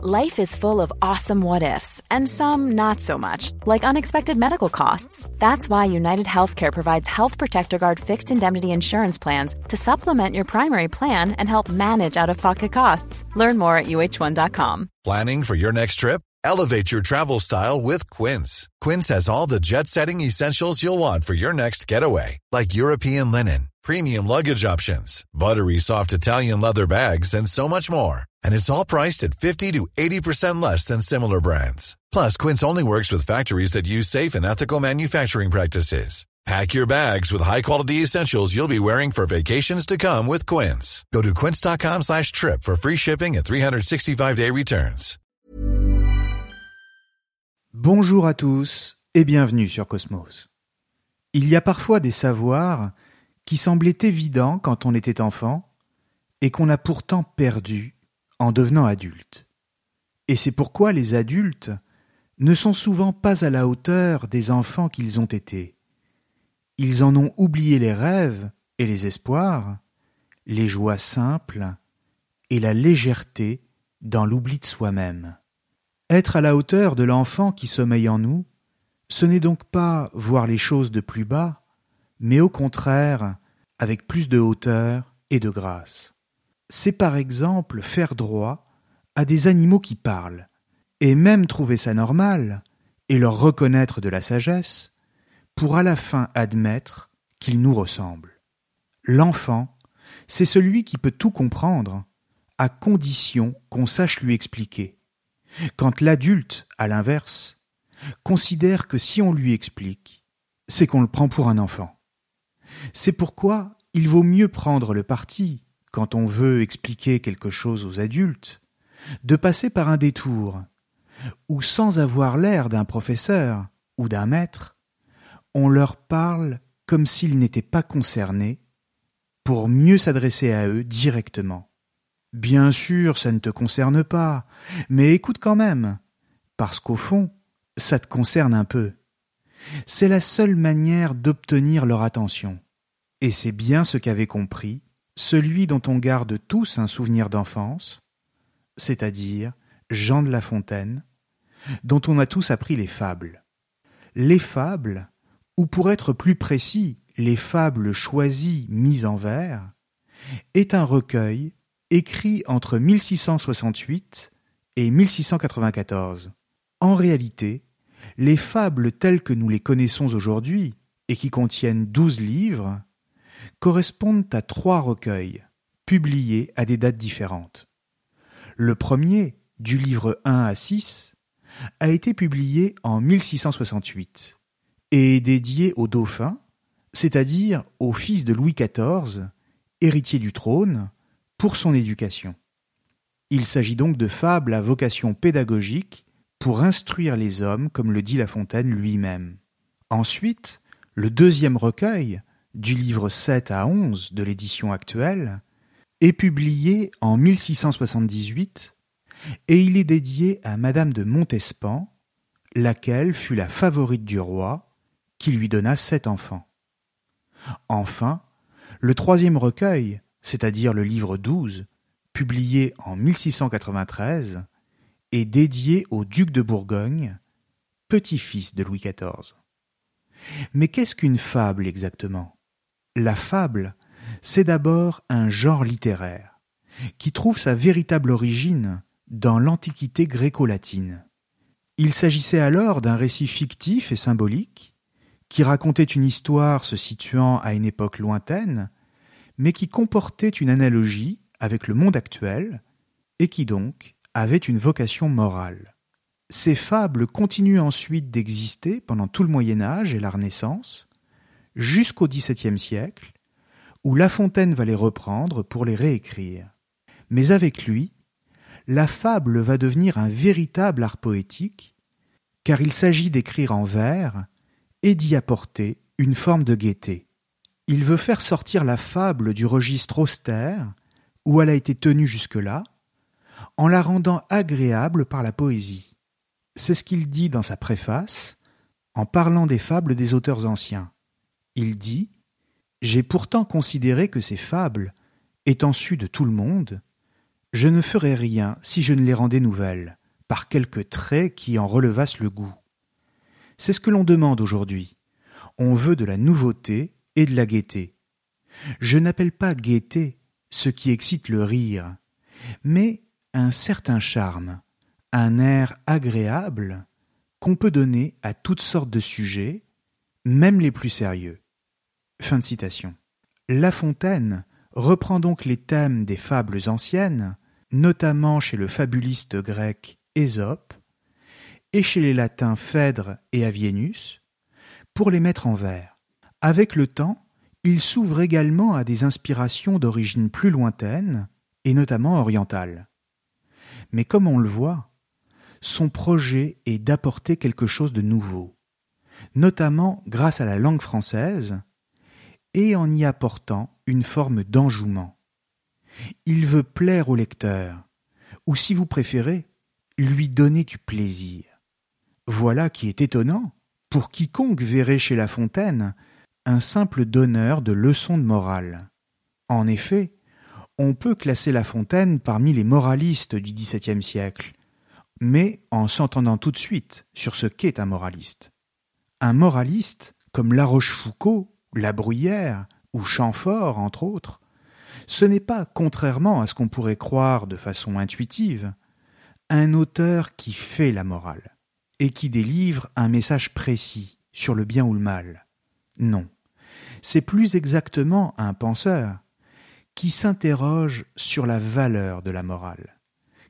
Life is full of awesome what ifs, and some not so much, like unexpected medical costs. That's why United Healthcare provides Health Protector Guard fixed indemnity insurance plans to supplement your primary plan and help manage out of pocket costs. Learn more at uh1.com. Planning for your next trip? Elevate your travel style with Quince. Quince has all the jet setting essentials you'll want for your next getaway, like European linen, premium luggage options, buttery soft Italian leather bags, and so much more and it's all priced at 50 to 80% less than similar brands. Plus, Quince only works with factories that use safe and ethical manufacturing practices. Pack your bags with high-quality essentials you'll be wearing for vacations to come with Quince. Go to quince.com slash trip for free shipping and 365-day returns. Bonjour à tous et bienvenue sur Cosmos. Il y a parfois des savoirs qui semblaient évidents quand on était enfant et qu'on a pourtant perdus en devenant adulte. Et c'est pourquoi les adultes ne sont souvent pas à la hauteur des enfants qu'ils ont été. Ils en ont oublié les rêves et les espoirs, les joies simples et la légèreté dans l'oubli de soi-même. Être à la hauteur de l'enfant qui sommeille en nous, ce n'est donc pas voir les choses de plus bas, mais au contraire avec plus de hauteur et de grâce c'est par exemple faire droit à des animaux qui parlent, et même trouver ça normal, et leur reconnaître de la sagesse, pour à la fin admettre qu'ils nous ressemblent. L'enfant, c'est celui qui peut tout comprendre, à condition qu'on sache lui expliquer. Quand l'adulte, à l'inverse, considère que si on lui explique, c'est qu'on le prend pour un enfant. C'est pourquoi il vaut mieux prendre le parti quand on veut expliquer quelque chose aux adultes, de passer par un détour, où sans avoir l'air d'un professeur ou d'un maître, on leur parle comme s'ils n'étaient pas concernés, pour mieux s'adresser à eux directement. Bien sûr, ça ne te concerne pas, mais écoute quand même, parce qu'au fond, ça te concerne un peu. C'est la seule manière d'obtenir leur attention. Et c'est bien ce qu'avait compris celui dont on garde tous un souvenir d'enfance, c'est-à-dire Jean de La Fontaine, dont on a tous appris les fables. Les fables, ou pour être plus précis, les fables choisies mises en vers, est un recueil écrit entre 1668 et 1694. En réalité, les fables telles que nous les connaissons aujourd'hui, et qui contiennent douze livres, correspondent à trois recueils, publiés à des dates différentes. Le premier, du livre 1 à 6, a été publié en 1668 et est dédié au dauphin, c'est-à-dire au fils de Louis XIV, héritier du trône, pour son éducation. Il s'agit donc de fables à vocation pédagogique pour instruire les hommes, comme le dit La Fontaine lui-même. Ensuite, le deuxième recueil, du livre 7 à 11 de l'édition actuelle, est publié en 1678 et il est dédié à Madame de Montespan, laquelle fut la favorite du roi, qui lui donna sept enfants. Enfin, le troisième recueil, c'est-à-dire le livre 12, publié en 1693, est dédié au duc de Bourgogne, petit-fils de Louis XIV. Mais qu'est-ce qu'une fable exactement? La fable, c'est d'abord un genre littéraire, qui trouve sa véritable origine dans l'Antiquité gréco-latine. Il s'agissait alors d'un récit fictif et symbolique, qui racontait une histoire se situant à une époque lointaine, mais qui comportait une analogie avec le monde actuel, et qui donc avait une vocation morale. Ces fables continuent ensuite d'exister pendant tout le Moyen Âge et la Renaissance, jusqu'au XVIIe siècle, où La Fontaine va les reprendre pour les réécrire. Mais avec lui, la fable va devenir un véritable art poétique, car il s'agit d'écrire en vers et d'y apporter une forme de gaieté. Il veut faire sortir la fable du registre austère, où elle a été tenue jusque-là, en la rendant agréable par la poésie. C'est ce qu'il dit dans sa préface, en parlant des fables des auteurs anciens il dit J'ai pourtant considéré que ces fables, étant sues de tout le monde, Je ne ferais rien si je ne les rendais nouvelles, par quelques traits qui en relevassent le goût. C'est ce que l'on demande aujourd'hui. On veut de la nouveauté et de la gaieté. Je n'appelle pas gaieté ce qui excite le rire, mais un certain charme, un air agréable qu'on peut donner à toutes sortes de sujets, même les plus sérieux. Fin de citation. La Fontaine reprend donc les thèmes des fables anciennes, notamment chez le fabuliste grec Ésope, et chez les latins Phèdre et Avienus, pour les mettre en vers. Avec le temps, il s'ouvre également à des inspirations d'origine plus lointaine, et notamment orientale. Mais comme on le voit, son projet est d'apporter quelque chose de nouveau, notamment grâce à la langue française, et en y apportant une forme d'enjouement. Il veut plaire au lecteur, ou si vous préférez, lui donner du plaisir. Voilà qui est étonnant pour quiconque verrait chez La Fontaine un simple donneur de leçons de morale. En effet, on peut classer La Fontaine parmi les moralistes du XVIIe siècle, mais en s'entendant tout de suite sur ce qu'est un moraliste. Un moraliste, comme La Rochefoucauld, La Bruyère ou Chamfort, entre autres, ce n'est pas, contrairement à ce qu'on pourrait croire de façon intuitive, un auteur qui fait la morale et qui délivre un message précis sur le bien ou le mal. Non, c'est plus exactement un penseur qui s'interroge sur la valeur de la morale,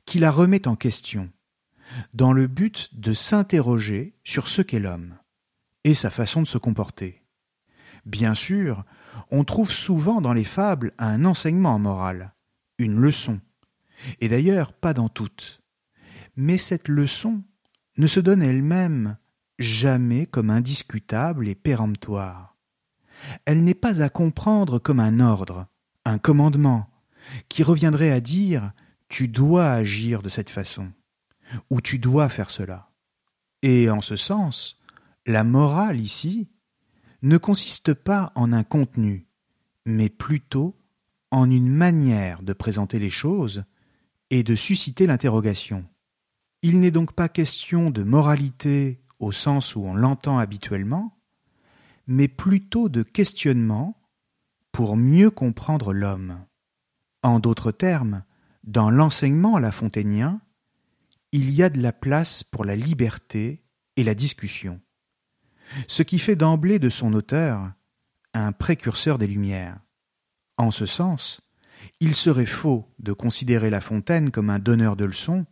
qui la remet en question, dans le but de s'interroger sur ce qu'est l'homme et sa façon de se comporter. Bien sûr, on trouve souvent dans les fables un enseignement moral, une leçon, et d'ailleurs pas dans toutes. Mais cette leçon ne se donne elle-même jamais comme indiscutable et péremptoire. Elle n'est pas à comprendre comme un ordre, un commandement, qui reviendrait à dire tu dois agir de cette façon où tu dois faire cela. Et en ce sens, la morale ici ne consiste pas en un contenu, mais plutôt en une manière de présenter les choses et de susciter l'interrogation. Il n'est donc pas question de moralité au sens où on l'entend habituellement, mais plutôt de questionnement pour mieux comprendre l'homme. En d'autres termes, dans l'enseignement lafontainien, il y a de la place pour la liberté et la discussion, ce qui fait d'emblée de son auteur un précurseur des Lumières. En ce sens, il serait faux de considérer La Fontaine comme un donneur de leçons,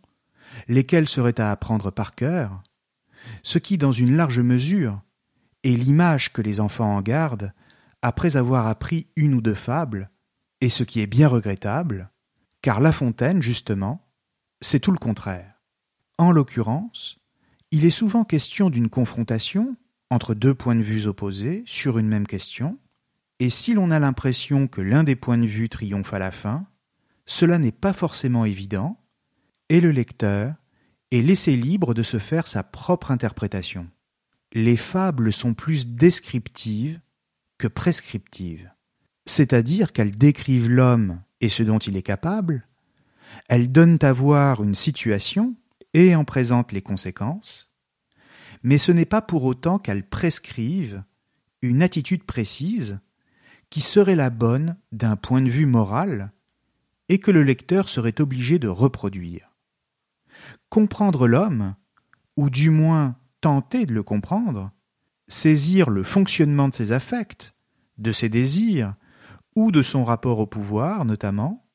lesquelles seraient à apprendre par cœur, ce qui, dans une large mesure, est l'image que les enfants en gardent après avoir appris une ou deux fables, et ce qui est bien regrettable, car La Fontaine, justement, c'est tout le contraire. En l'occurrence, il est souvent question d'une confrontation entre deux points de vue opposés sur une même question, et si l'on a l'impression que l'un des points de vue triomphe à la fin, cela n'est pas forcément évident, et le lecteur est laissé libre de se faire sa propre interprétation. Les fables sont plus descriptives que prescriptives, c'est-à-dire qu'elles décrivent l'homme et ce dont il est capable, elles donnent à voir une situation et en présente les conséquences, mais ce n'est pas pour autant qu'elles prescrivent une attitude précise qui serait la bonne d'un point de vue moral et que le lecteur serait obligé de reproduire. Comprendre l'homme, ou du moins tenter de le comprendre, saisir le fonctionnement de ses affects, de ses désirs, ou de son rapport au pouvoir notamment,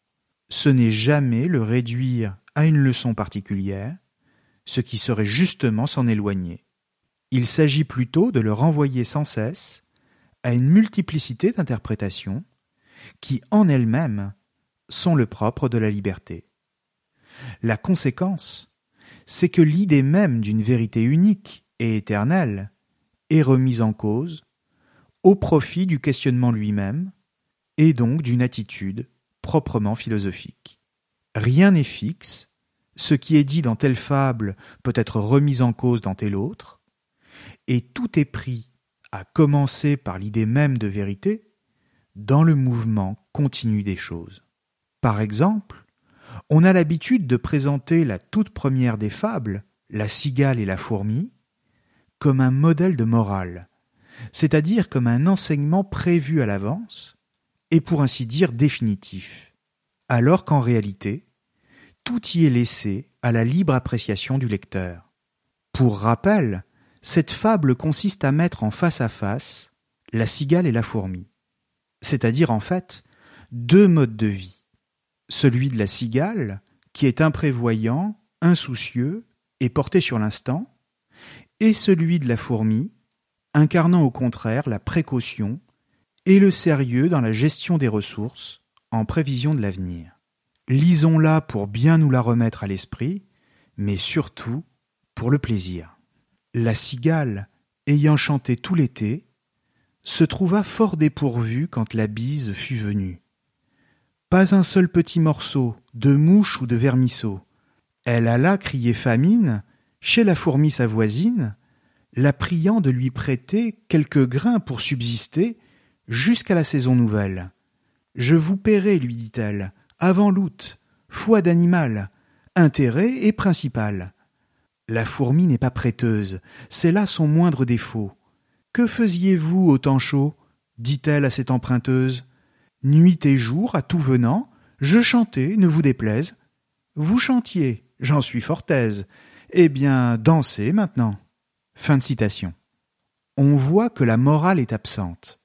ce n'est jamais le réduire à une leçon particulière, ce qui serait justement s'en éloigner. Il s'agit plutôt de le renvoyer sans cesse à une multiplicité d'interprétations qui, en elles-mêmes, sont le propre de la liberté. La conséquence, c'est que l'idée même d'une vérité unique et éternelle est remise en cause au profit du questionnement lui-même et donc d'une attitude proprement philosophique. Rien n'est fixe ce qui est dit dans telle fable peut être remis en cause dans telle autre, et tout est pris, à commencer par l'idée même de vérité, dans le mouvement continu des choses. Par exemple, On a l'habitude de présenter la toute première des fables, la cigale et la fourmi, comme un modèle de morale, c'est-à-dire comme un enseignement prévu à l'avance et pour ainsi dire définitif, alors qu'en réalité, tout y est laissé à la libre appréciation du lecteur. Pour rappel, cette fable consiste à mettre en face à face la cigale et la fourmi, c'est-à-dire en fait deux modes de vie. Celui de la cigale, qui est imprévoyant, insoucieux et porté sur l'instant, et celui de la fourmi, incarnant au contraire la précaution et le sérieux dans la gestion des ressources en prévision de l'avenir. Lisons-la pour bien nous la remettre à l'esprit, mais surtout pour le plaisir. La cigale, ayant chanté tout l'été, se trouva fort dépourvue quand la bise fut venue. Pas un seul petit morceau de mouche ou de vermisseau. Elle alla crier famine chez la fourmi sa voisine, la priant de lui prêter quelques grains pour subsister jusqu'à la saison nouvelle. Je vous paierai, lui dit-elle, avant l'août, foi d'animal, intérêt et principal. La fourmi n'est pas prêteuse, c'est là son moindre défaut. Que faisiez-vous au temps chaud? dit-elle à cette emprunteuse. Nuit et jour, à tout venant, je chantais, ne vous déplaise. Vous chantiez, j'en suis fort aise. Eh bien, dansez maintenant. Fin de citation. On voit que la morale est absente,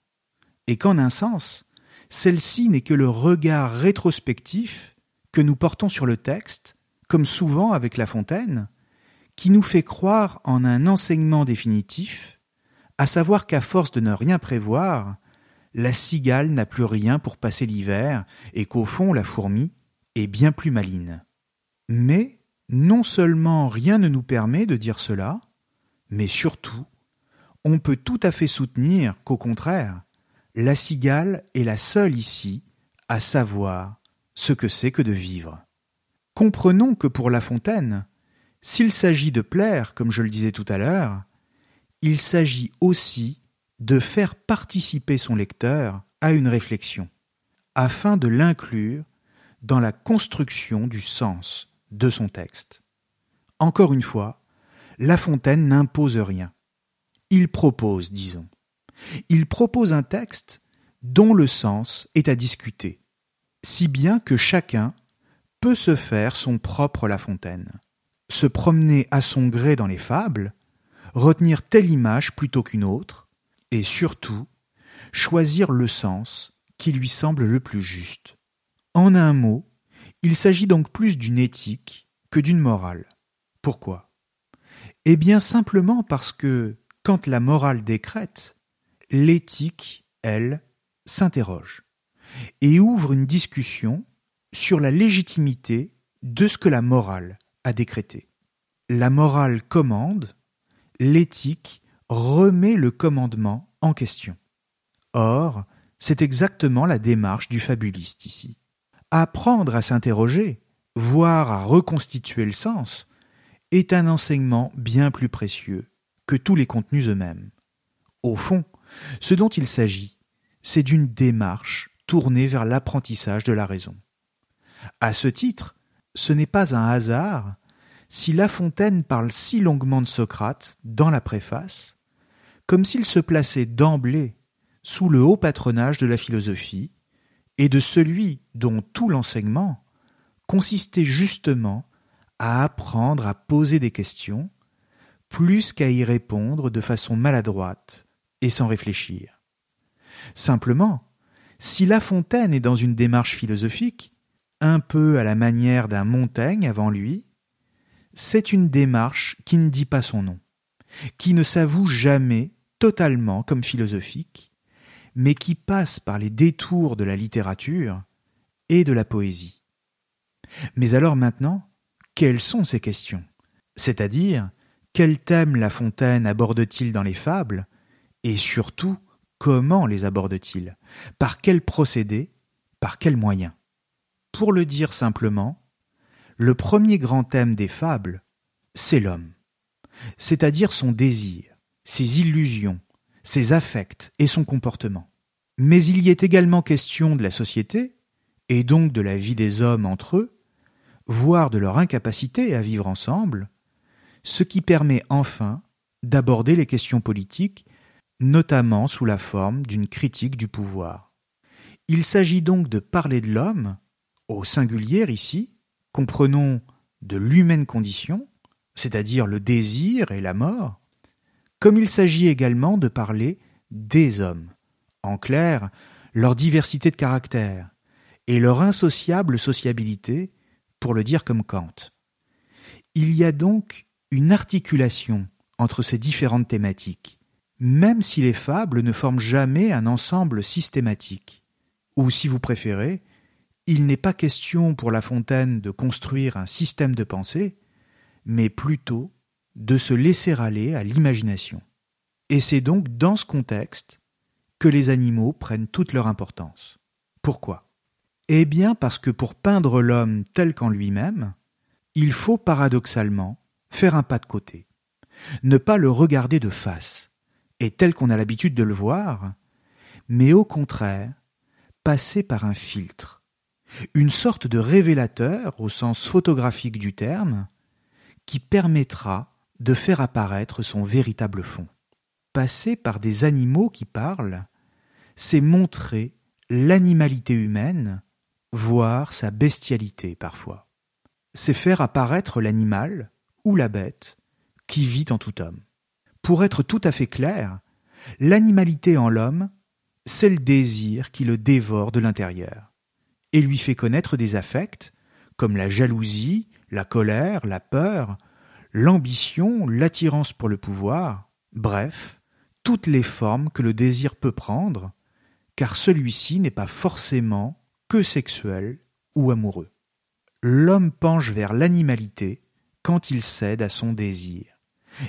et qu'en un sens, celle-ci n'est que le regard rétrospectif que nous portons sur le texte, comme souvent avec La Fontaine, qui nous fait croire en un enseignement définitif, à savoir qu'à force de ne rien prévoir, la cigale n'a plus rien pour passer l'hiver, et qu'au fond la fourmi est bien plus maline. Mais non seulement rien ne nous permet de dire cela, mais surtout, on peut tout à fait soutenir qu'au contraire, la cigale est la seule ici à savoir ce que c'est que de vivre. Comprenons que pour La Fontaine, s'il s'agit de plaire, comme je le disais tout à l'heure, il s'agit aussi de faire participer son lecteur à une réflexion, afin de l'inclure dans la construction du sens de son texte. Encore une fois, La Fontaine n'impose rien. Il propose, disons. Il propose un texte dont le sens est à discuter, si bien que chacun peut se faire son propre La Fontaine, se promener à son gré dans les fables, retenir telle image plutôt qu'une autre, et surtout choisir le sens qui lui semble le plus juste. En un mot, il s'agit donc plus d'une éthique que d'une morale. Pourquoi? Eh bien simplement parce que, quand la morale décrète, l'éthique, elle, s'interroge et ouvre une discussion sur la légitimité de ce que la morale a décrété. La morale commande, l'éthique remet le commandement en question. Or, c'est exactement la démarche du fabuliste ici. Apprendre à s'interroger, voire à reconstituer le sens, est un enseignement bien plus précieux que tous les contenus eux-mêmes. Au fond, ce dont il s'agit, c'est d'une démarche tournée vers l'apprentissage de la raison. À ce titre, ce n'est pas un hasard si La Fontaine parle si longuement de Socrate dans la préface, comme s'il se plaçait d'emblée sous le haut patronage de la philosophie et de celui dont tout l'enseignement consistait justement à apprendre à poser des questions plus qu'à y répondre de façon maladroite et sans réfléchir. Simplement, si La Fontaine est dans une démarche philosophique, un peu à la manière d'un Montaigne avant lui, c'est une démarche qui ne dit pas son nom, qui ne s'avoue jamais totalement comme philosophique, mais qui passe par les détours de la littérature et de la poésie. Mais alors maintenant, quelles sont ces questions? C'est-à-dire, quels thèmes La Fontaine aborde-t-il dans les fables? Et surtout, comment les aborde-t-il? Par quel procédé? Par quels moyens Pour le dire simplement, le premier grand thème des fables, c'est l'homme, c'est-à-dire son désir, ses illusions, ses affects et son comportement. Mais il y est également question de la société, et donc de la vie des hommes entre eux, voire de leur incapacité à vivre ensemble, ce qui permet enfin d'aborder les questions politiques, notamment sous la forme d'une critique du pouvoir. Il s'agit donc de parler de l'homme, au singulier ici, comprenons de l'humaine condition, c'est-à-dire le désir et la mort, comme il s'agit également de parler des hommes, en clair, leur diversité de caractère et leur insociable sociabilité, pour le dire comme Kant. Il y a donc une articulation entre ces différentes thématiques, même si les fables ne forment jamais un ensemble systématique. Ou si vous préférez, il n'est pas question pour La Fontaine de construire un système de pensée, mais plutôt de se laisser aller à l'imagination. Et c'est donc dans ce contexte que les animaux prennent toute leur importance. Pourquoi? Eh bien parce que pour peindre l'homme tel qu'en lui-même, il faut paradoxalement faire un pas de côté, ne pas le regarder de face, et tel qu'on a l'habitude de le voir, mais au contraire, passer par un filtre, une sorte de révélateur au sens photographique du terme, qui permettra de faire apparaître son véritable fond. Passer par des animaux qui parlent, c'est montrer l'animalité humaine, voire sa bestialité parfois. C'est faire apparaître l'animal ou la bête qui vit en tout homme. Pour être tout à fait clair, l'animalité en l'homme, c'est le désir qui le dévore de l'intérieur et lui fait connaître des affects comme la jalousie, la colère, la peur, l'ambition, l'attirance pour le pouvoir, bref, toutes les formes que le désir peut prendre, car celui-ci n'est pas forcément que sexuel ou amoureux. L'homme penche vers l'animalité quand il cède à son désir,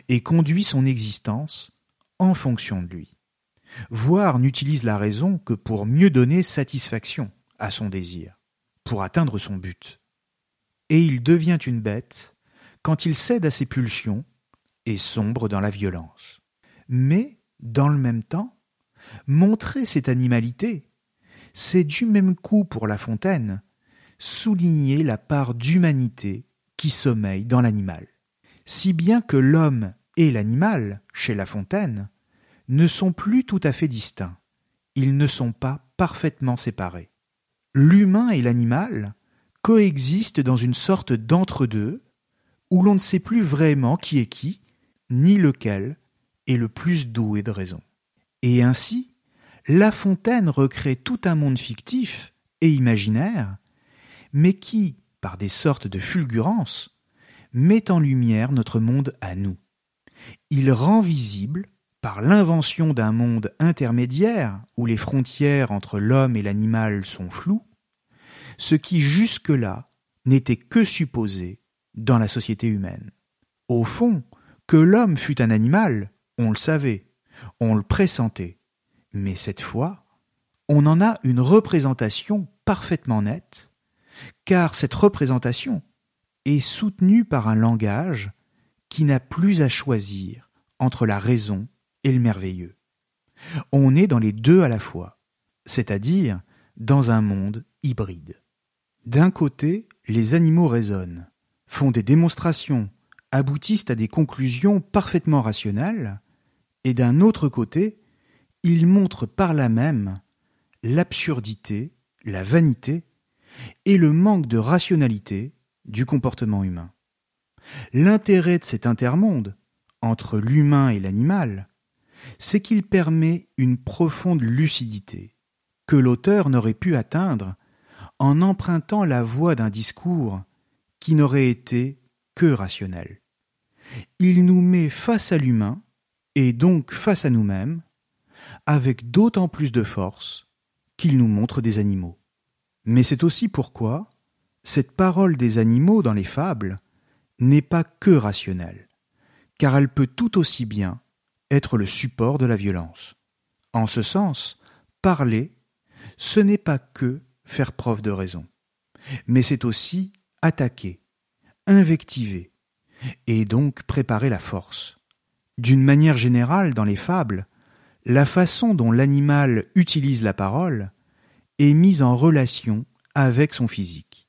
et conduit son existence en fonction de lui, voire n'utilise la raison que pour mieux donner satisfaction à son désir, pour atteindre son but. Et il devient une bête quand il cède à ses pulsions et sombre dans la violence. Mais, dans le même temps, montrer cette animalité, c'est du même coup pour La Fontaine souligner la part d'humanité qui sommeille dans l'animal. Si bien que l'homme et l'animal, chez La Fontaine, ne sont plus tout à fait distincts, ils ne sont pas parfaitement séparés. L'humain et l'animal coexistent dans une sorte d'entre-deux où l'on ne sait plus vraiment qui est qui, ni lequel est le plus doué de raison. Et ainsi, La Fontaine recrée tout un monde fictif et imaginaire, mais qui, par des sortes de fulgurances, met en lumière notre monde à nous. Il rend visible, par l'invention d'un monde intermédiaire où les frontières entre l'homme et l'animal sont floues, ce qui jusque-là n'était que supposé dans la société humaine. Au fond, que l'homme fût un animal, on le savait, on le pressentait, mais cette fois, on en a une représentation parfaitement nette, car cette représentation est soutenue par un langage qui n'a plus à choisir entre la raison et le merveilleux. On est dans les deux à la fois, c'est-à-dire dans un monde hybride. D'un côté, les animaux raisonnent, font des démonstrations, aboutissent à des conclusions parfaitement rationnelles, et d'un autre côté, ils montrent par là même l'absurdité, la vanité et le manque de rationalité du comportement humain. L'intérêt de cet intermonde entre l'humain et l'animal, c'est qu'il permet une profonde lucidité que l'auteur n'aurait pu atteindre en empruntant la voie d'un discours qui n'aurait été que rationnel. Il nous met face à l'humain, et donc face à nous-mêmes, avec d'autant plus de force qu'il nous montre des animaux. Mais c'est aussi pourquoi cette parole des animaux dans les fables n'est pas que rationnelle, car elle peut tout aussi bien être le support de la violence. En ce sens, parler, ce n'est pas que faire preuve de raison, mais c'est aussi attaquer, invectiver, et donc préparer la force. D'une manière générale, dans les fables, la façon dont l'animal utilise la parole est mise en relation avec son physique.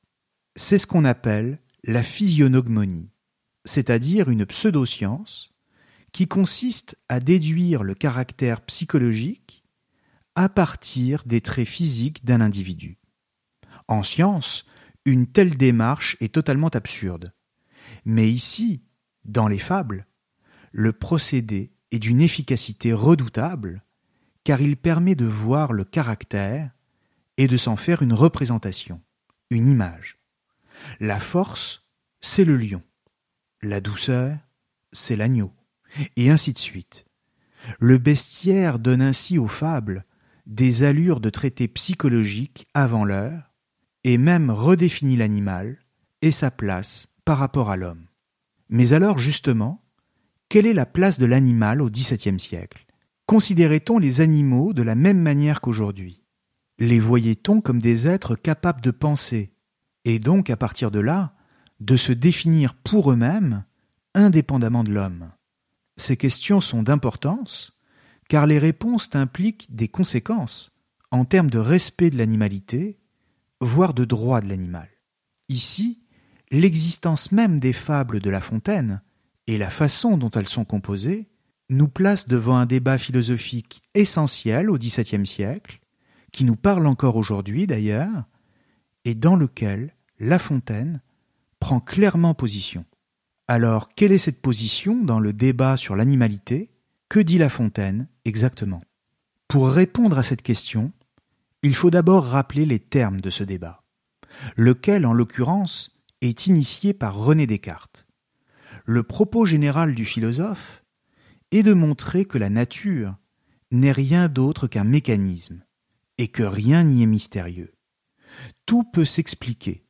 C'est ce qu'on appelle la physiognomonie, c'est-à-dire une pseudoscience qui consiste à déduire le caractère psychologique à partir des traits physiques d'un individu. En science, une telle démarche est totalement absurde. Mais ici, dans les fables, le procédé est d'une efficacité redoutable, car il permet de voir le caractère et de s'en faire une représentation, une image. La force, c'est le lion. La douceur, c'est l'agneau. Et ainsi de suite. Le bestiaire donne ainsi aux fables des allures de traité psychologique avant l'heure, et même redéfinit l'animal et sa place par rapport à l'homme. Mais alors, justement, quelle est la place de l'animal au XVIIe siècle? Considérait-on les animaux de la même manière qu'aujourd'hui? Les voyait-on comme des êtres capables de penser, et donc à partir de là, de se définir pour eux-mêmes, indépendamment de l'homme? Ces questions sont d'importance, car les réponses impliquent des conséquences en termes de respect de l'animalité, voire de droit de l'animal. Ici, l'existence même des fables de La Fontaine et la façon dont elles sont composées nous place devant un débat philosophique essentiel au XVIIe siècle, qui nous parle encore aujourd'hui d'ailleurs, et dans lequel La Fontaine prend clairement position. Alors, quelle est cette position dans le débat sur l'animalité? Que dit La Fontaine exactement? Pour répondre à cette question, il faut d'abord rappeler les termes de ce débat, lequel, en l'occurrence, est initié par René Descartes? Le propos général du philosophe est de montrer que la nature n'est rien d'autre qu'un mécanisme, et que rien n'y est mystérieux. Tout peut s'expliquer,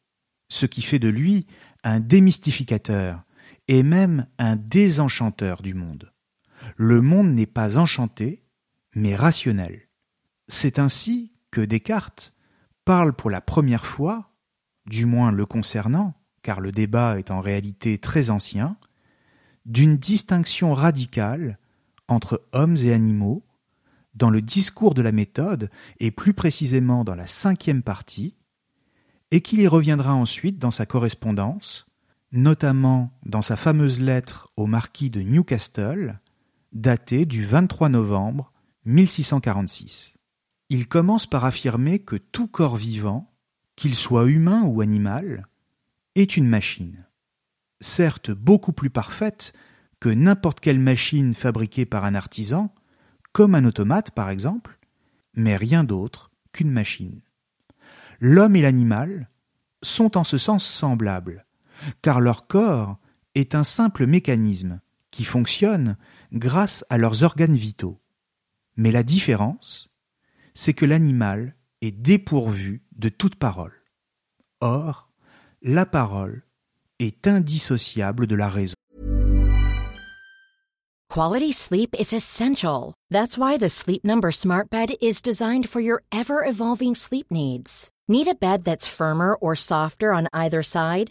ce qui fait de lui un démystificateur et même un désenchanteur du monde. Le monde n'est pas enchanté, mais rationnel. C'est ainsi que Descartes parle pour la première fois, du moins le concernant, car le débat est en réalité très ancien, d'une distinction radicale entre hommes et animaux dans le discours de la méthode et plus précisément dans la cinquième partie, et qu'il y reviendra ensuite dans sa correspondance, notamment dans sa fameuse lettre au marquis de Newcastle, datée du 23 novembre 1646. Il commence par affirmer que tout corps vivant, qu'il soit humain ou animal, est une machine, certes beaucoup plus parfaite que n'importe quelle machine fabriquée par un artisan, comme un automate par exemple, mais rien d'autre qu'une machine. L'homme et l'animal sont en ce sens semblables, car leur corps est un simple mécanisme qui fonctionne grâce à leurs organes vitaux. Mais la différence, c'est que l'animal est dépourvu de toute parole. Or, la parole est indissociable de la raison. Quality sleep is essential. That's why the Sleep Number Smart Bed is designed for your ever evolving sleep needs. Need a bed that's firmer or softer on either side?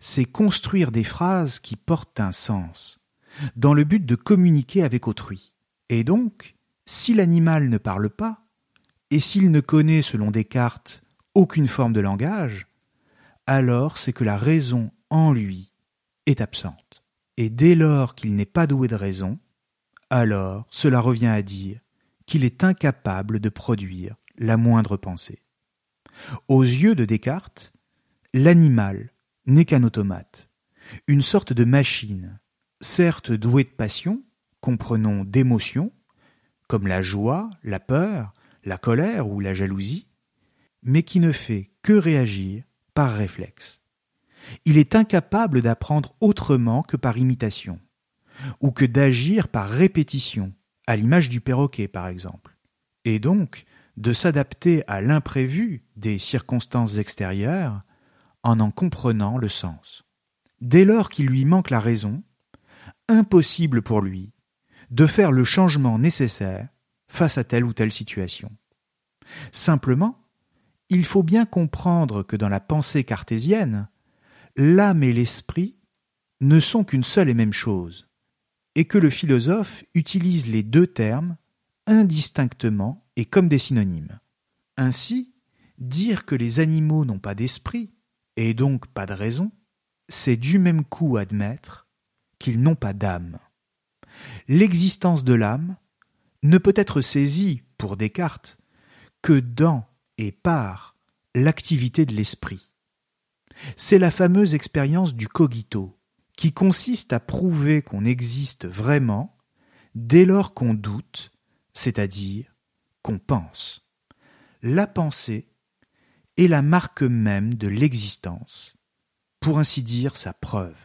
c'est construire des phrases qui portent un sens, dans le but de communiquer avec autrui. Et donc, si l'animal ne parle pas, et s'il ne connaît, selon Descartes, aucune forme de langage, alors c'est que la raison en lui est absente. Et dès lors qu'il n'est pas doué de raison, alors cela revient à dire qu'il est incapable de produire la moindre pensée. Aux yeux de Descartes, l'animal n'est qu'un automate, une sorte de machine, certes douée de passion, comprenons d'émotions, comme la joie, la peur, la colère ou la jalousie, mais qui ne fait que réagir par réflexe. Il est incapable d'apprendre autrement que par imitation, ou que d'agir par répétition, à l'image du perroquet par exemple, et donc de s'adapter à l'imprévu des circonstances extérieures en en comprenant le sens. Dès lors qu'il lui manque la raison, impossible pour lui de faire le changement nécessaire face à telle ou telle situation. Simplement, il faut bien comprendre que dans la pensée cartésienne, l'âme et l'esprit ne sont qu'une seule et même chose, et que le philosophe utilise les deux termes indistinctement et comme des synonymes. Ainsi, dire que les animaux n'ont pas d'esprit, et donc pas de raison, c'est du même coup admettre qu'ils n'ont pas d'âme. L'existence de l'âme ne peut être saisie, pour Descartes, que dans et par l'activité de l'esprit. C'est la fameuse expérience du cogito, qui consiste à prouver qu'on existe vraiment dès lors qu'on doute, c'est-à-dire qu'on pense. La pensée est la marque même de l'existence, pour ainsi dire sa preuve.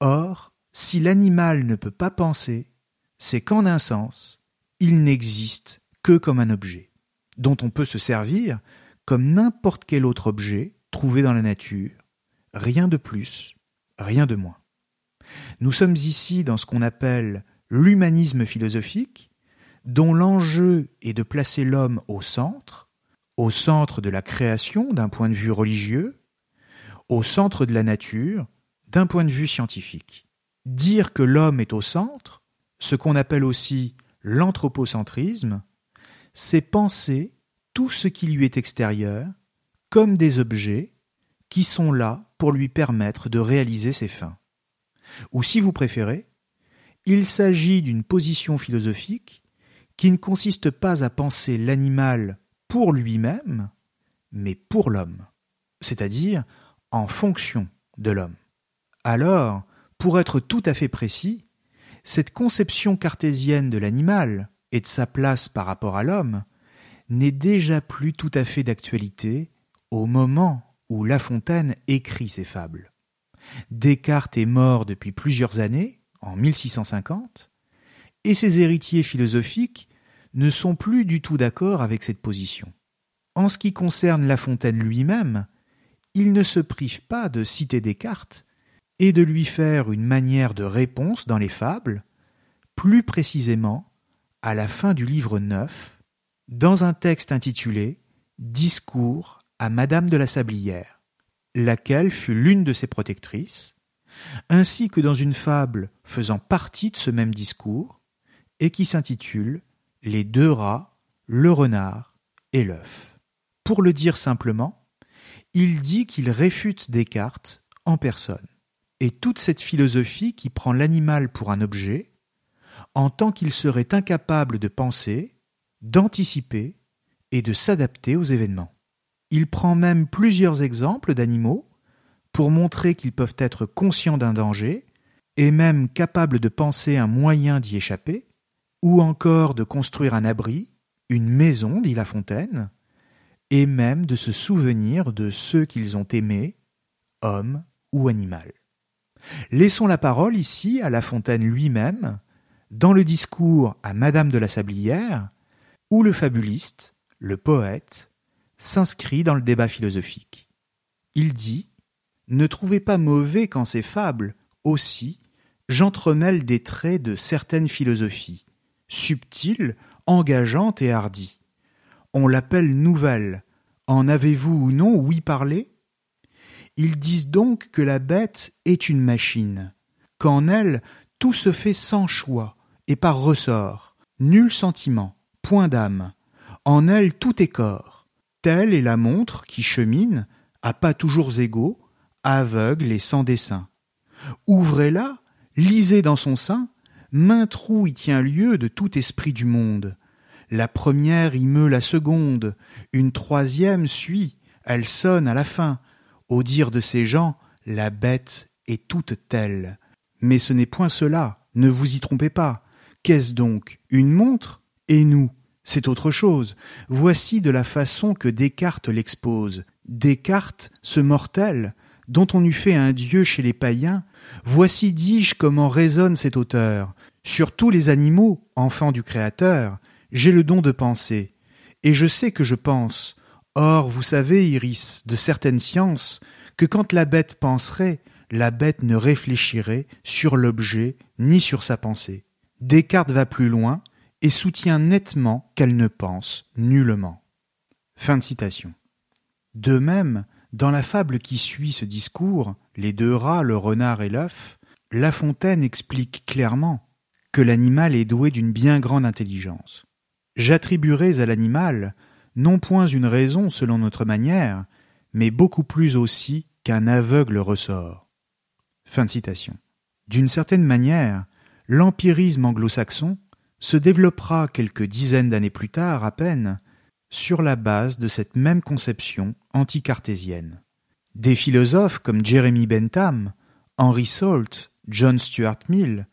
Or, si l'animal ne peut pas penser, c'est qu'en un sens, il n'existe que comme un objet, dont on peut se servir comme n'importe quel autre objet trouvé dans la nature, rien de plus, rien de moins. Nous sommes ici dans ce qu'on appelle l'humanisme philosophique, dont l'enjeu est de placer l'homme au centre, au centre de la création d'un point de vue religieux, au centre de la nature d'un point de vue scientifique. Dire que l'homme est au centre, ce qu'on appelle aussi l'anthropocentrisme, c'est penser tout ce qui lui est extérieur comme des objets qui sont là pour lui permettre de réaliser ses fins. Ou si vous préférez, il s'agit d'une position philosophique qui ne consiste pas à penser l'animal pour lui-même, mais pour l'homme, c'est-à-dire en fonction de l'homme. Alors, pour être tout à fait précis, cette conception cartésienne de l'animal et de sa place par rapport à l'homme n'est déjà plus tout à fait d'actualité au moment où La Fontaine écrit ses fables. Descartes est mort depuis plusieurs années, en 1650, et ses héritiers philosophiques ne sont plus du tout d'accord avec cette position. En ce qui concerne La Fontaine lui-même, il ne se prive pas de citer Descartes et de lui faire une manière de réponse dans les fables, plus précisément à la fin du livre 9, dans un texte intitulé Discours à Madame de la Sablière, laquelle fut l'une de ses protectrices, ainsi que dans une fable faisant partie de ce même discours, et qui s'intitule Les deux rats, le renard et l'œuf. Pour le dire simplement, il dit qu'il réfute Descartes en personne. Et toute cette philosophie qui prend l'animal pour un objet, en tant qu'il serait incapable de penser, d'anticiper et de s'adapter aux événements. Il prend même plusieurs exemples d'animaux pour montrer qu'ils peuvent être conscients d'un danger et même capables de penser un moyen d'y échapper, ou encore de construire un abri, une maison, dit La Fontaine, et même de se souvenir de ceux qu'ils ont aimés, hommes ou animal. Laissons la parole ici à La Fontaine lui-même, dans le discours à Madame de la Sablière, où le fabuliste, le poète, s'inscrit dans le débat philosophique. Il dit Ne trouvez pas mauvais qu'en ces fables, aussi, j'entremêle des traits de certaines philosophies, subtiles, engageantes et hardies. On l'appelle nouvelle. En avez-vous ou non oui parlé Ils disent donc que la bête est une machine, qu'en elle tout se fait sans choix et par ressort, nul sentiment, point d'âme. En elle tout est corps. Telle est la montre qui chemine, à pas toujours égaux, aveugle et sans dessein. Ouvrez-la, lisez dans son sein, main trou y tient lieu de tout esprit du monde. La première y meut la seconde, une troisième suit, elle sonne à la fin. Au dire de ces gens, la bête est toute telle. Mais ce n'est point cela, ne vous y trompez pas. Qu'est-ce donc Une montre? Et nous C'est autre chose. Voici de la façon que Descartes l'expose. Descartes, ce mortel, dont on eût fait un dieu chez les païens, voici, dis-je, comment résonne cet auteur. Sur tous les animaux, enfants du Créateur, j'ai le don de penser, et je sais que je pense. Or, vous savez, Iris, de certaines sciences, que quand la bête penserait, la bête ne réfléchirait sur l'objet ni sur sa pensée. Descartes va plus loin et soutient nettement qu'elle ne pense nullement. De. De même, dans la fable qui suit ce discours, Les deux rats, le renard et l'œuf, La Fontaine explique clairement que l'animal est doué d'une bien grande intelligence. J'attribuerai à l'animal non point une raison selon notre manière, mais beaucoup plus aussi qu'un aveugle ressort. D'une certaine manière, l'empirisme anglo-saxon se développera quelques dizaines d'années plus tard à peine sur la base de cette même conception anticartésienne. Des philosophes comme Jeremy Bentham, Henry Salt, John Stuart Mill,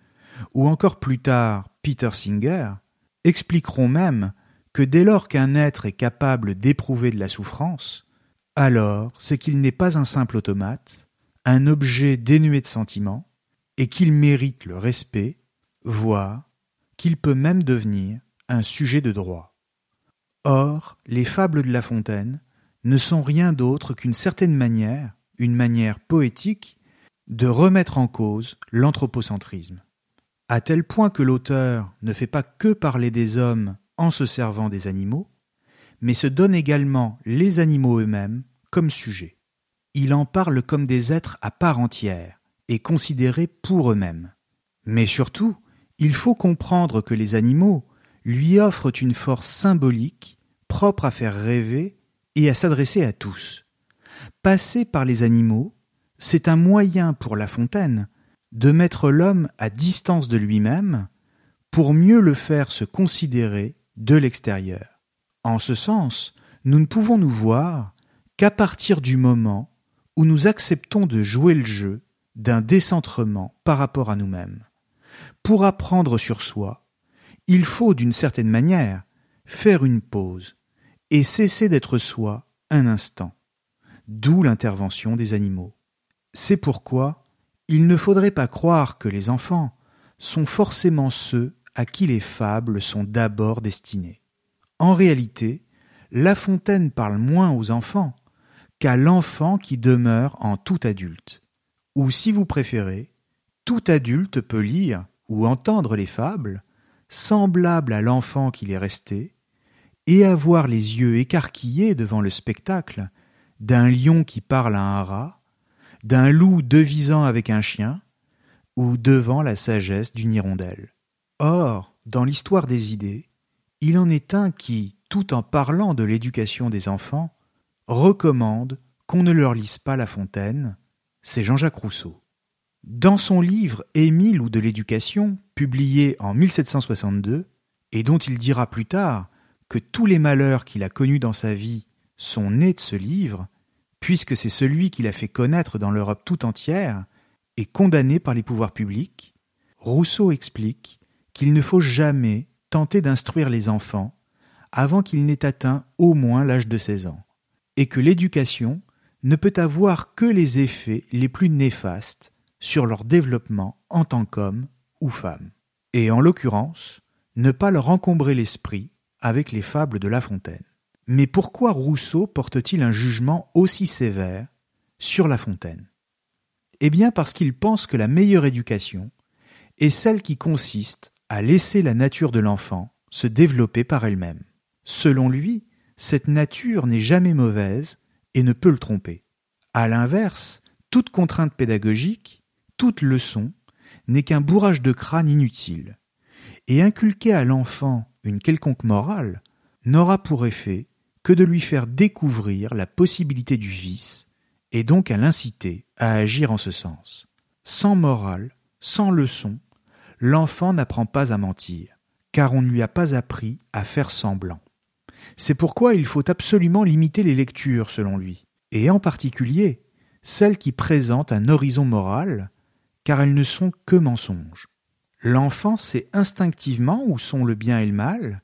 ou encore plus tard Peter Singer, expliqueront même que dès lors qu'un être est capable d'éprouver de la souffrance, alors c'est qu'il n'est pas un simple automate, un objet dénué de sentiments, et qu'il mérite le respect voire qu'il peut même devenir un sujet de droit. Or, les fables de La Fontaine ne sont rien d'autre qu'une certaine manière, une manière poétique, de remettre en cause l'anthropocentrisme, à tel point que l'auteur ne fait pas que parler des hommes en se servant des animaux, mais se donne également les animaux eux-mêmes comme sujet. Il en parle comme des êtres à part entière et considérés pour eux-mêmes. Mais surtout, il faut comprendre que les animaux lui offrent une force symbolique propre à faire rêver et à s'adresser à tous. Passer par les animaux, c'est un moyen pour La Fontaine de mettre l'homme à distance de lui-même pour mieux le faire se considérer de l'extérieur. En ce sens, nous ne pouvons nous voir qu'à partir du moment où nous acceptons de jouer le jeu d'un décentrement par rapport à nous-mêmes. Pour apprendre sur soi, il faut d'une certaine manière faire une pause et cesser d'être soi un instant, d'où l'intervention des animaux. C'est pourquoi il ne faudrait pas croire que les enfants sont forcément ceux à qui les fables sont d'abord destinées. En réalité, La Fontaine parle moins aux enfants qu'à l'enfant qui demeure en tout adulte. Ou si vous préférez, tout adulte peut lire ou entendre les fables, semblables à l'enfant qu'il est resté, et avoir les yeux écarquillés devant le spectacle d'un lion qui parle à un rat, d'un loup devisant avec un chien, ou devant la sagesse d'une hirondelle. Or, dans l'histoire des idées, il en est un qui, tout en parlant de l'éducation des enfants, recommande qu'on ne leur lise pas La Fontaine, c'est Jean-Jacques Rousseau. Dans son livre Émile ou de l'éducation, publié en 1762, et dont il dira plus tard que tous les malheurs qu'il a connus dans sa vie sont nés de ce livre, puisque c'est celui qu'il a fait connaître dans l'Europe tout entière et condamné par les pouvoirs publics, Rousseau explique qu'il ne faut jamais tenter d'instruire les enfants avant qu'ils n'aient atteint au moins l'âge de 16 ans, et que l'éducation ne peut avoir que les effets les plus néfastes sur leur développement en tant qu'hommes ou femmes. Et en l'occurrence, ne pas leur encombrer l'esprit avec les fables de La Fontaine. Mais pourquoi Rousseau porte-t-il un jugement aussi sévère sur La Fontaine? Eh bien parce qu'il pense que la meilleure éducation est celle qui consiste à laisser la nature de l'enfant se développer par elle-même. Selon lui, cette nature n'est jamais mauvaise et ne peut le tromper. À l'inverse, toute contrainte pédagogique, toute leçon, n'est qu'un bourrage de crâne inutile. Et inculquer à l'enfant une quelconque morale n'aura pour effet que de lui faire découvrir la possibilité du vice et donc à l'inciter à agir en ce sens. Sans morale, sans leçon, l'enfant n'apprend pas à mentir, car on ne lui a pas appris à faire semblant. C'est pourquoi il faut absolument limiter les lectures, selon lui, et en particulier celles qui présentent un horizon moral, car elles ne sont que mensonges. L'enfant sait instinctivement où sont le bien et le mal,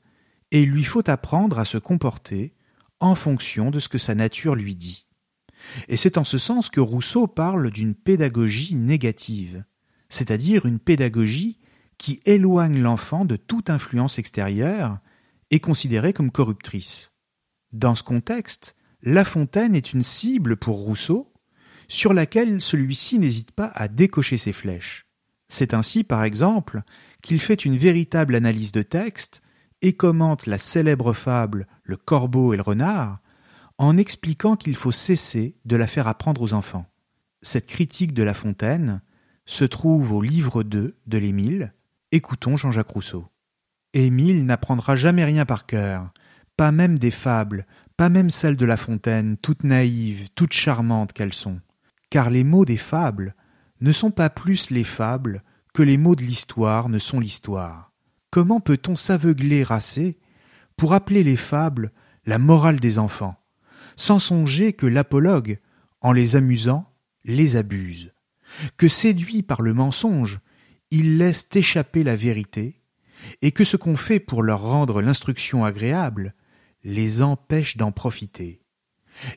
et il lui faut apprendre à se comporter en fonction de ce que sa nature lui dit. Et c'est en ce sens que Rousseau parle d'une pédagogie négative, c'est-à-dire une pédagogie qui éloigne l'enfant de toute influence extérieure est considérée comme corruptrice. Dans ce contexte, La Fontaine est une cible pour Rousseau, sur laquelle celui-ci n'hésite pas à décocher ses flèches. C'est ainsi, par exemple, qu'il fait une véritable analyse de texte et commente la célèbre fable Le corbeau et le renard en expliquant qu'il faut cesser de la faire apprendre aux enfants. Cette critique de La Fontaine se trouve au livre 2 de l'Émile. Écoutons Jean-Jacques Rousseau. Émile n'apprendra jamais rien par cœur, pas même des fables, pas même celles de La Fontaine, toutes naïves, toutes charmantes qu'elles sont. Car les mots des fables ne sont pas plus les fables que les mots de l'histoire ne sont l'histoire. Comment peut-on s'aveugler assez pour appeler les fables la morale des enfants, sans songer que l'apologue, en les amusant, les abuse, que séduit par le mensonge, il laisse échapper la vérité, et que ce qu'on fait pour leur rendre l'instruction agréable les empêche d'en profiter?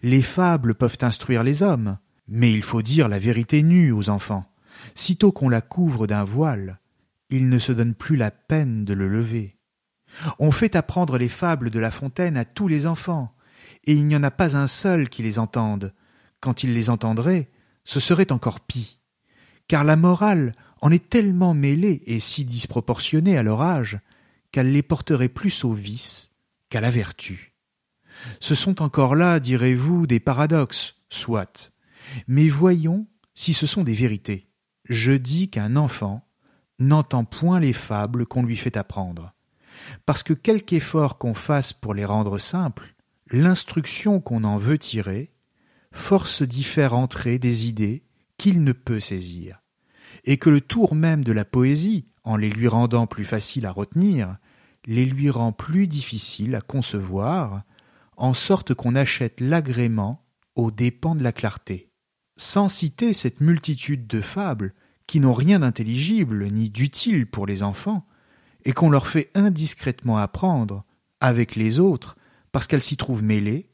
Les fables peuvent instruire les hommes, mais il faut dire la vérité nue aux enfants. Sitôt qu'on la couvre d'un voile, il ne se donne plus la peine de le lever. On fait apprendre les fables de La Fontaine à tous les enfants, et il n'y en a pas un seul qui les entende. Quand il les entendrait, ce serait encore pis. Car la morale en est tellement mêlée et si disproportionnée à leur âge qu'elle les porterait plus au vice qu'à la vertu. Ce sont encore là, direz-vous, des paradoxes, soit. Mais voyons si ce sont des vérités. Je dis qu'un enfant n'entend point les fables qu'on lui fait apprendre. Parce que quelque effort qu'on fasse pour les rendre simples, l'instruction qu'on en veut tirer force d'y faire entrer des idées qu'il ne peut saisir et que le tour même de la poésie, en les lui rendant plus faciles à retenir, les lui rend plus difficiles à concevoir, en sorte qu'on achète l'agrément aux dépens de la clarté. Sans citer cette multitude de fables qui n'ont rien d'intelligible ni d'utile pour les enfants, et qu'on leur fait indiscrètement apprendre, avec les autres, parce qu'elles s'y trouvent mêlées,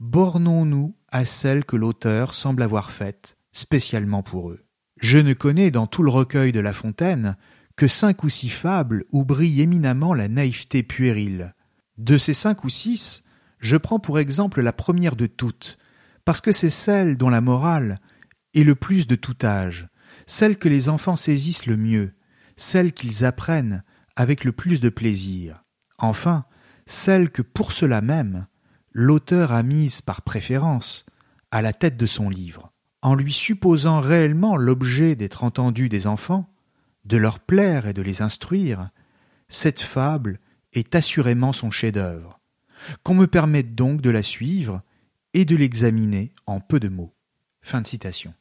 bornons-nous à celles que l'auteur semble avoir faites spécialement pour eux. Je ne connais dans tout le recueil de La Fontaine que cinq ou six fables où brille éminemment la naïveté puérile. De ces cinq ou six, je prends pour exemple la première de toutes, parce que c'est celle dont la morale est le plus de tout âge, celle que les enfants saisissent le mieux, celle qu'ils apprennent avec le plus de plaisir. Enfin, celle que pour cela même, l'auteur a mise par préférence à la tête de son livre en lui supposant réellement l'objet d'être entendu des enfants, de leur plaire et de les instruire, cette fable est assurément son chef-d'œuvre. Qu'on me permette donc de la suivre et de l'examiner en peu de mots. Fin de citation.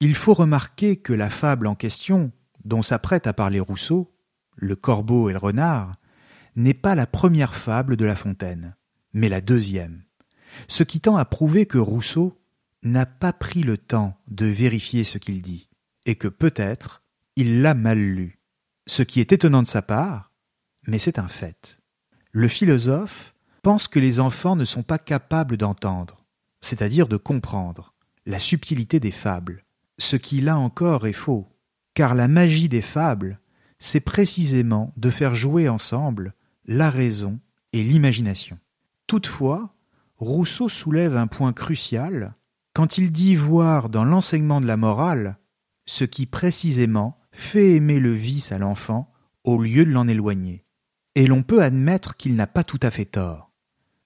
Il faut remarquer que la fable en question, dont s'apprête à parler Rousseau, le corbeau et le renard, n'est pas la première fable de La Fontaine, mais la deuxième, ce qui tend à prouver que Rousseau n'a pas pris le temps de vérifier ce qu'il dit, et que peut-être il l'a mal lu. Ce qui est étonnant de sa part, mais c'est un fait. Le philosophe pense que les enfants ne sont pas capables d'entendre, c'est-à-dire de comprendre, la subtilité des fables. Ce qui là encore est faux, car la magie des fables, c'est précisément de faire jouer ensemble la raison et l'imagination. Toutefois, Rousseau soulève un point crucial quand il dit voir dans l'enseignement de la morale ce qui précisément fait aimer le vice à l'enfant au lieu de l'en éloigner. Et l'on peut admettre qu'il n'a pas tout à fait tort.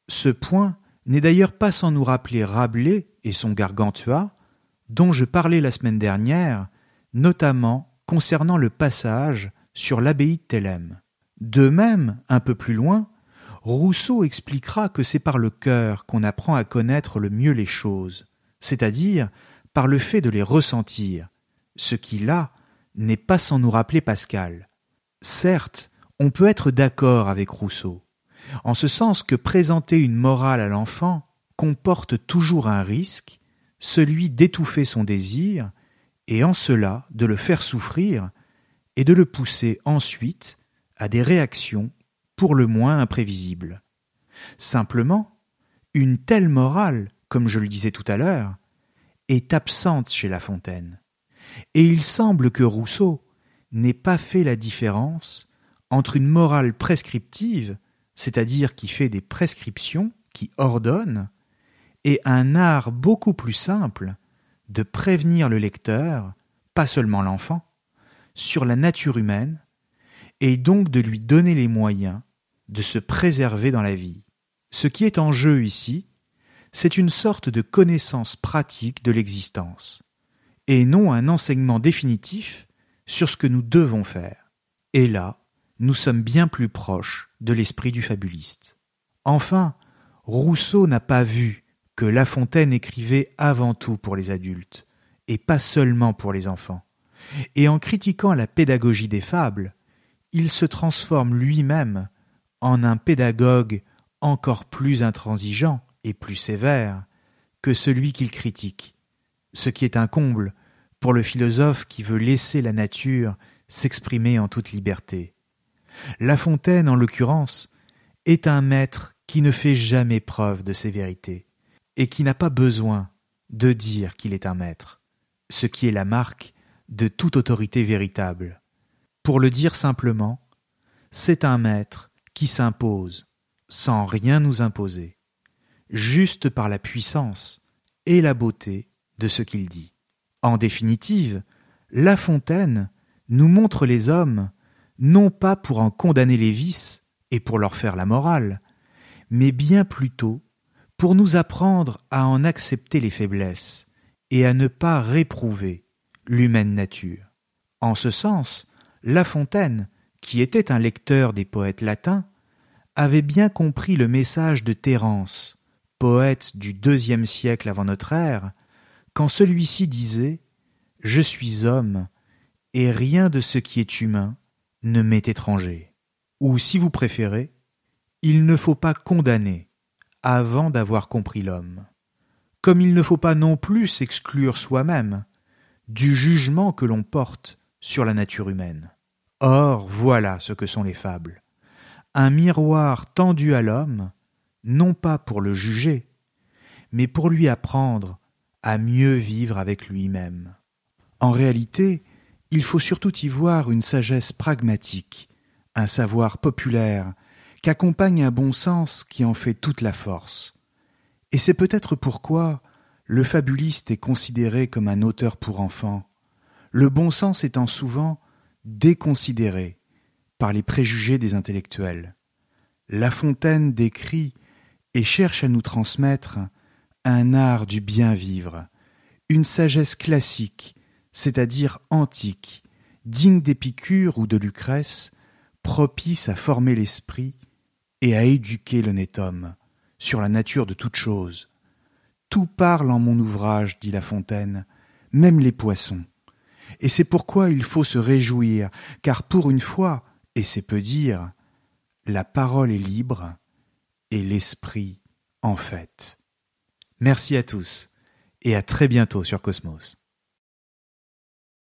Ce point n'est d'ailleurs pas sans nous rappeler Rabelais et son Gargantua, dont je parlais la semaine dernière, notamment concernant le passage sur l'abbaye de Thélème. De même, un peu plus loin, Rousseau expliquera que c'est par le cœur qu'on apprend à connaître le mieux les choses, c'est-à-dire par le fait de les ressentir, ce qui là n'est pas sans nous rappeler Pascal. Certes, on peut être d'accord avec Rousseau, en ce sens que présenter une morale à l'enfant comporte toujours un risque, celui d'étouffer son désir, et en cela de le faire souffrir, et de le pousser ensuite à des réactions pour le moins imprévisibles. Simplement, une telle morale, comme je le disais tout à l'heure, est absente chez La Fontaine. Et il semble que Rousseau n'ait pas fait la différence entre une morale prescriptive, c'est-à-dire qui fait des prescriptions, qui ordonne, et un art beaucoup plus simple de prévenir le lecteur, pas seulement l'enfant, sur la nature humaine, et donc de lui donner les moyens de se préserver dans la vie. Ce qui est en jeu ici, c'est une sorte de connaissance pratique de l'existence et non un enseignement définitif sur ce que nous devons faire. Et là, nous sommes bien plus proches de l'esprit du fabuliste. Enfin, Rousseau n'a pas vu que La Fontaine écrivait avant tout pour les adultes, et pas seulement pour les enfants. Et en critiquant la pédagogie des fables, il se transforme lui-même en un pédagogue encore plus intransigeant et plus sévère que celui qu'il critique, ce qui est un comble pour le philosophe qui veut laisser la nature s'exprimer en toute liberté. La Fontaine, en l'occurrence, est un maître qui ne fait jamais preuve de ses vérités, et qui n'a pas besoin de dire qu'il est un maître, ce qui est la marque de toute autorité véritable. Pour le dire simplement, c'est un maître qui s'impose, sans rien nous imposer, juste par la puissance et la beauté de ce qu'il dit. En définitive, La Fontaine nous montre les hommes non pas pour en condamner les vices et pour leur faire la morale, mais bien plutôt pour nous apprendre à en accepter les faiblesses et à ne pas réprouver l'humaine nature. En ce sens, La Fontaine, qui était un lecteur des poètes latins, avait bien compris le message de Terence, poète du deuxième siècle avant notre ère, quand celui-ci disait Je suis homme, et rien de ce qui est humain ne m'est étranger. Ou si vous préférez, il ne faut pas condamner avant d'avoir compris l'homme. Comme il ne faut pas non plus s'exclure soi-même du jugement que l'on porte sur la nature humaine. Or, voilà ce que sont les fables. Un miroir tendu à l'homme, non pas pour le juger, mais pour lui apprendre à mieux vivre avec lui-même. En réalité, il faut surtout y voir une sagesse pragmatique, un savoir populaire, qu'accompagne un bon sens qui en fait toute la force. Et c'est peut-être pourquoi le fabuliste est considéré comme un auteur pour enfants, le bon sens étant souvent déconsidéré par les préjugés des intellectuels. La Fontaine décrit et cherche à nous transmettre un art du bien vivre, une sagesse classique, c'est-à-dire antique, digne d'Épicure ou de Lucrèce, propice à former l'esprit et à éduquer l'honnête homme sur la nature de toute chose. Tout parle en mon ouvrage, dit La Fontaine, même les poissons. Et c'est pourquoi il faut se réjouir, car pour une fois, et c'est peu dire, la parole est libre et l'esprit en fait. Merci à tous et à très bientôt sur Cosmos.